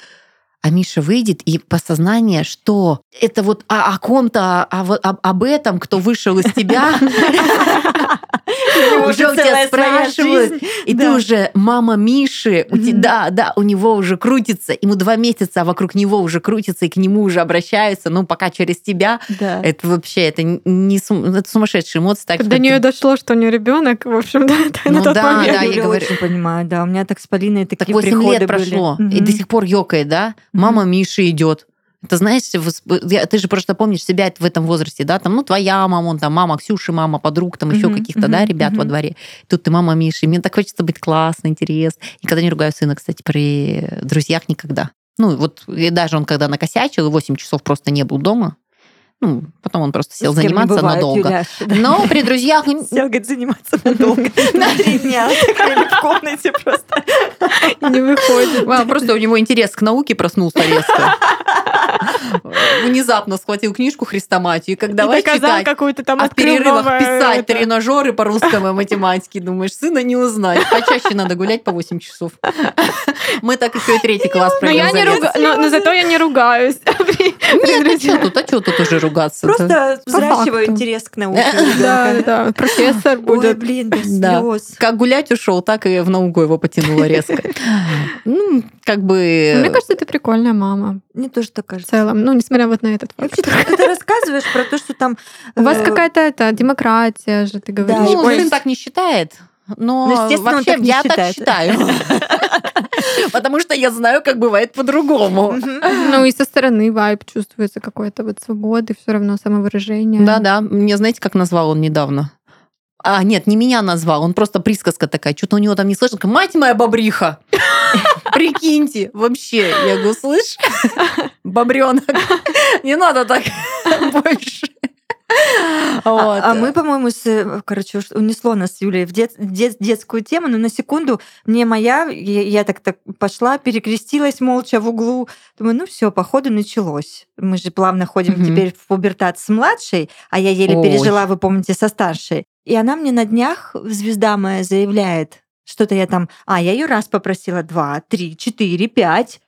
Speaker 3: А Миша выйдет, и посознание, что это вот о, о ком-то, а вот об, этом, кто вышел из тебя, [laughs] [laughs] уже у тебя спрашивают, и ты уже мама Миши, у
Speaker 1: Мгм.
Speaker 3: тебя, да, да, у него уже крутится, ему два месяца, а вокруг него уже крутится, и к нему уже обращаются, ну, пока через тебя. Это вообще, это не сумасшедшие эмоции.
Speaker 2: До нее дошло, что у нее ребенок, в общем, [laughs] да, это
Speaker 3: Ну
Speaker 2: на тот
Speaker 3: да,
Speaker 2: момент.
Speaker 3: да,
Speaker 1: я очень понимаю, да. У меня так с Полиной такие
Speaker 3: Так 8
Speaker 1: приходы
Speaker 3: лет
Speaker 1: были.
Speaker 3: прошло, и до сих пор ёкает, да? Мама Миши идет. Это знаешь, ты же просто помнишь себя в этом возрасте, да? Там, ну, твоя мама, он там, мама Ксюши, мама подруг, там еще
Speaker 1: Мгм,
Speaker 3: каких-то, да,
Speaker 1: мгм,
Speaker 3: ребят во
Speaker 1: мгм.
Speaker 3: дворе. Тут ты мама Миши. Мне так хочется быть классно, интересно. Никогда не ругаю сына, кстати, при друзьях никогда. Ну, вот и даже он когда накосячил, и 8 часов просто не был дома, ну, потом он просто сел заниматься
Speaker 1: бывает,
Speaker 3: надолго.
Speaker 1: Юляш, да.
Speaker 3: Но при друзьях
Speaker 1: Сел, говорит, заниматься надолго. [laughs] На три дня. В комнате просто.
Speaker 2: Не выходит.
Speaker 3: Просто у него интерес к науке проснулся резко. Внезапно схватил книжку Христоматию, и как давай читать.
Speaker 2: какую-то там
Speaker 3: А
Speaker 2: открыл
Speaker 3: перерывах писать тренажеры по русскому математике. Думаешь, сына не узнать. Почаще надо гулять по 8 часов. Мы так еще и третий класс провели.
Speaker 2: но, зато я не ругаюсь. [laughs]
Speaker 3: Нет, а что тут? А что тут уже ругаться?
Speaker 1: Просто
Speaker 2: По
Speaker 1: взращиваю
Speaker 2: факту.
Speaker 1: интерес к науке. [laughs]
Speaker 2: Да, да. Профессор [laughs]
Speaker 1: Ой,
Speaker 2: будет.
Speaker 1: блин, без
Speaker 3: Да.
Speaker 1: слез.
Speaker 3: Как гулять ушел, так и в науку его потянуло резко. [laughs] Ну, как бы...
Speaker 2: Мне кажется, ты прикольная мама
Speaker 1: Мне тоже так
Speaker 2: в
Speaker 1: кажется.
Speaker 2: целом. Ну, несмотря вот на этот факт.
Speaker 1: Вообще, ты когда рассказываешь про то, что там...
Speaker 2: У вас
Speaker 1: э,
Speaker 2: какая-то это демократия же, ты говоришь.
Speaker 1: Да,
Speaker 3: Ну,
Speaker 2: Ой,
Speaker 3: сын так не считает. Но
Speaker 1: Ну, естественно, он
Speaker 3: вообще
Speaker 1: так не
Speaker 3: я так
Speaker 1: считает.
Speaker 3: считаю. Потому что я знаю, как бывает по-другому.
Speaker 2: Ну, и со стороны вайб чувствуется какой-то вот свободы, все равно самовыражение.
Speaker 3: Да-да, мне знаете, как назвал он недавно? А, нет, не меня назвал, он просто присказка такая. Что-то у него там не слышно. Мать моя бобриха! [laughs] Прикиньте, вообще. Я говорю, слышь, бобренок, не надо так [laughs] больше. [laughs] Вот.
Speaker 1: А, а мы, по-моему, с, короче, унесло нас с Юлей в дет- дет- детскую тему, но на секунду мне моя, я, я так, так пошла, перекрестилась молча в углу. Думаю, ну все, походу началось. Мы же плавно ходим
Speaker 3: Мгм.
Speaker 1: теперь в пубертат с младшей, а я еле
Speaker 3: Ой.
Speaker 1: пережила, вы помните, со старшей. И она мне на днях, звезда моя, заявляет, что-то я там, а, я ее раз попросила, два, три, четыре, пять.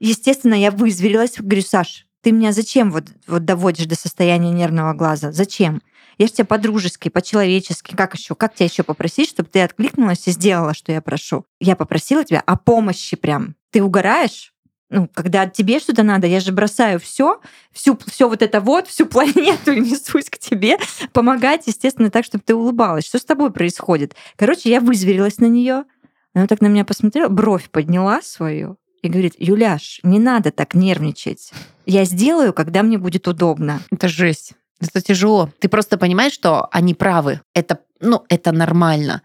Speaker 1: Естественно, я вызверилась, говорю, Саш, ты меня зачем вот, вот доводишь до состояния нервного глаза? Зачем? Я же тебя по-дружески, по-человечески, как еще, как тебя еще попросить, чтобы ты откликнулась и сделала, что я прошу? Я попросила тебя о помощи прям. Ты угораешь? Ну, когда тебе что-то надо, я же бросаю все, всю, все вот это вот, всю планету и [laughs] несусь к тебе, помогать, естественно, так, чтобы ты улыбалась. Что с тобой происходит? Короче, я вызверилась на нее. Она так на меня посмотрела, бровь подняла свою и говорит, Юляш, не надо так нервничать. Я сделаю, когда мне будет удобно.
Speaker 3: Это жесть. Это тяжело. Ты просто понимаешь, что они правы. Это, ну, это нормально.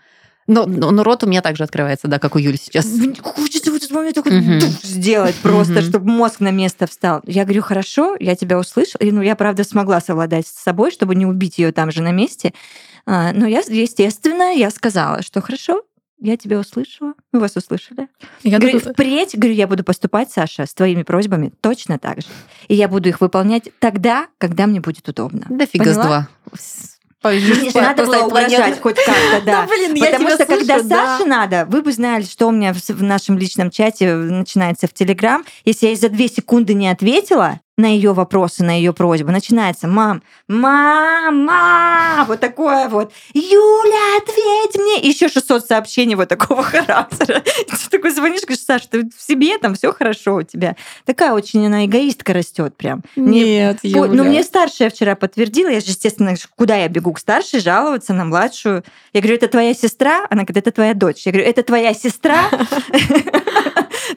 Speaker 3: Но, но, но рот у меня также открывается, да, как у Юли сейчас.
Speaker 1: Хочется в этот момент такой душ сделать просто,
Speaker 3: Мгм.
Speaker 1: чтобы мозг на место встал. Я говорю, хорошо, я тебя услышала. И, ну, я, правда, смогла совладать с собой, чтобы не убить ее там же на месте. А, Но я, естественно, я сказала, что хорошо, я тебя услышала, мы вас услышали.
Speaker 2: Я
Speaker 1: говорю,
Speaker 2: тут-
Speaker 1: впредь, говорю, я буду поступать, Саша, с твоими просьбами точно так же. И я буду их выполнять тогда, когда мне будет удобно.
Speaker 3: Да фига с два.
Speaker 1: Мне ж надо было угрожать хоть как-то, [laughs] да.
Speaker 3: блин, я
Speaker 1: Потому что когда
Speaker 3: слышу, да.
Speaker 1: Саше надо, вы бы знали, что у меня в, в нашем личном чате начинается в Телеграм. Если я за две секунды не ответила на ее вопросы, на ее просьбу, начинается «Мам, мама!» Вот такое вот «Юля, ответь мне!» Еще 600 сообщений вот такого [laughs] характера. И ты такой звонишь, говоришь, Саша, ты в себе, там все хорошо у тебя. Такая очень она эгоистка растет прям. Мне
Speaker 3: Нет,
Speaker 1: Ой,
Speaker 3: Юля.
Speaker 1: Ну, мне старшая вчера подтвердила. Я же, естественно, куда я бегу к старшей, жаловаться на младшую. Я говорю, это твоя сестра? Она говорит, это твоя дочь. Я говорю, это твоя сестра? [laughs]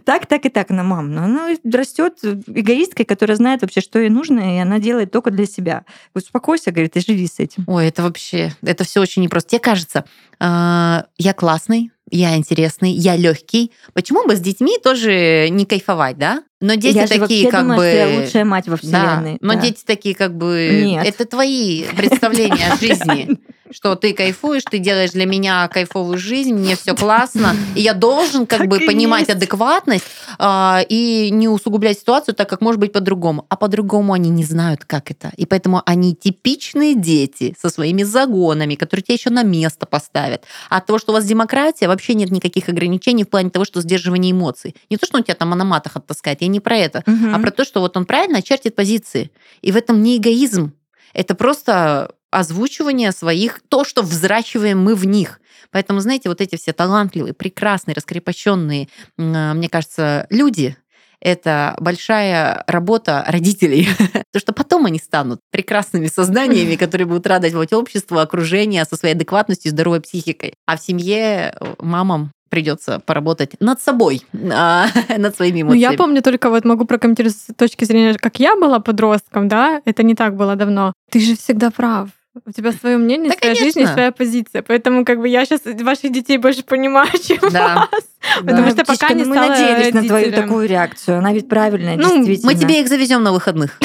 Speaker 1: Так, так и так. Но мам, ну она растет эгоисткой, которая знает вообще, что ей нужно, и она делает только для себя. Успокойся, говорит, и живи с этим.
Speaker 3: Ой, это вообще, это все очень непросто. Тебе кажется, а, я классный, я интересный, я легкий. Почему бы с детьми тоже не кайфовать, да? Но дети
Speaker 1: я
Speaker 3: такие
Speaker 1: же
Speaker 3: как
Speaker 1: думаю,
Speaker 3: бы...
Speaker 1: Я лучшая мать во вселенной.
Speaker 3: Да, но
Speaker 1: да.
Speaker 3: дети такие как бы...
Speaker 1: Нет.
Speaker 3: Это твои представления о [laughs] жизни. Что ты кайфуешь, ты делаешь для меня кайфовую жизнь, мне все классно, и я должен как
Speaker 1: Так
Speaker 3: бы понимать
Speaker 1: есть.
Speaker 3: адекватность а, и не усугублять ситуацию, так как может быть по-другому. А по-другому они не знают, как это. И поэтому они типичные дети со своими загонами, которые тебя еще на место поставят. А от того, что у вас демократия, вообще нет никаких ограничений в плане того, что сдерживание эмоций. Не то, что он тебя там на матах оттаскает, я не про это,
Speaker 1: Мгм.
Speaker 3: а про то, что вот он правильно очертит позиции. И в этом не эгоизм. Это просто озвучивание своих, то, что взращиваем мы в них. Поэтому, знаете, вот эти все талантливые, прекрасные, раскрепощенные, а, мне кажется, люди, это большая работа родителей. [laughs] Потому что потом они станут прекрасными созданиями, [laughs] которые будут радовать общество, окружение со своей адекватностью и здоровой психикой. А в семье э, мамам придется поработать над собой, [laughs] а, над своими
Speaker 2: Ну,
Speaker 3: эмоциями.
Speaker 2: я помню только вот могу прокомментировать с точки зрения, как я была подростком, да, это не так было давно. Ты же всегда прав. У тебя свое мнение,
Speaker 3: Да,
Speaker 2: своя жизнь и
Speaker 3: конечно.
Speaker 2: своя позиция. Поэтому как бы я сейчас ваших детей больше понимаю, [laughs] чем
Speaker 3: Да.
Speaker 2: вас. Потому
Speaker 1: Да,
Speaker 2: что пока
Speaker 1: птичка,
Speaker 2: не
Speaker 1: ну, мы
Speaker 2: стала
Speaker 1: надеялись на твою такую реакцию. Она ведь правильная,
Speaker 2: Ну, мы
Speaker 1: действительно.
Speaker 3: Мы тебе их завезем на выходных.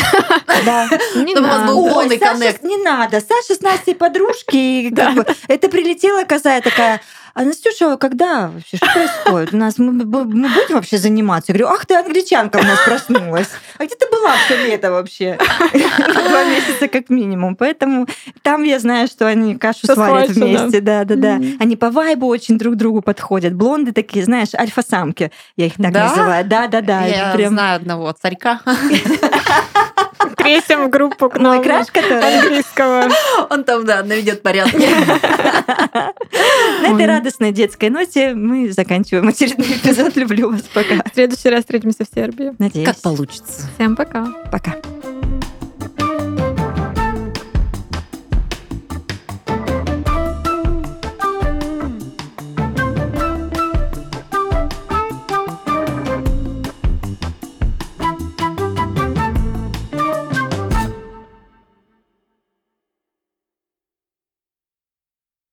Speaker 1: Да.
Speaker 2: Не [laughs]
Speaker 3: Чтобы у вас
Speaker 2: надо.
Speaker 3: был полный
Speaker 1: Саша,
Speaker 3: коннект.
Speaker 1: не надо. Саша с Настей подружки. [laughs] это прилетела коза, такая, а Настюша, когда вообще? Что происходит? У нас мы, мы будем вообще заниматься? Я говорю, ах ты, англичанка у нас проснулась. А где ты была все лето вообще? [laughs] Два месяца как минимум. Поэтому там я знаю, что они кашу сварят вместе. Да, да, да. Они по вайбу очень друг другу подходят. Блонды такие, знаешь, альфа-самки. Я их так
Speaker 3: Да?
Speaker 1: называю. Да, да, да.
Speaker 3: Я
Speaker 1: прям
Speaker 3: знаю одного царька.
Speaker 2: Третьем в группу к
Speaker 1: мой
Speaker 2: нам
Speaker 1: краш, который...
Speaker 2: английского.
Speaker 3: Он там, да, наведет порядок.
Speaker 1: На этой
Speaker 2: Ой.
Speaker 1: радостной детской ноте мы заканчиваем очередной эпизод. Люблю вас. Пока.
Speaker 2: В следующий раз встретимся в Сербии.
Speaker 1: Надеюсь.
Speaker 3: Как получится.
Speaker 2: Всем пока.
Speaker 1: Пока.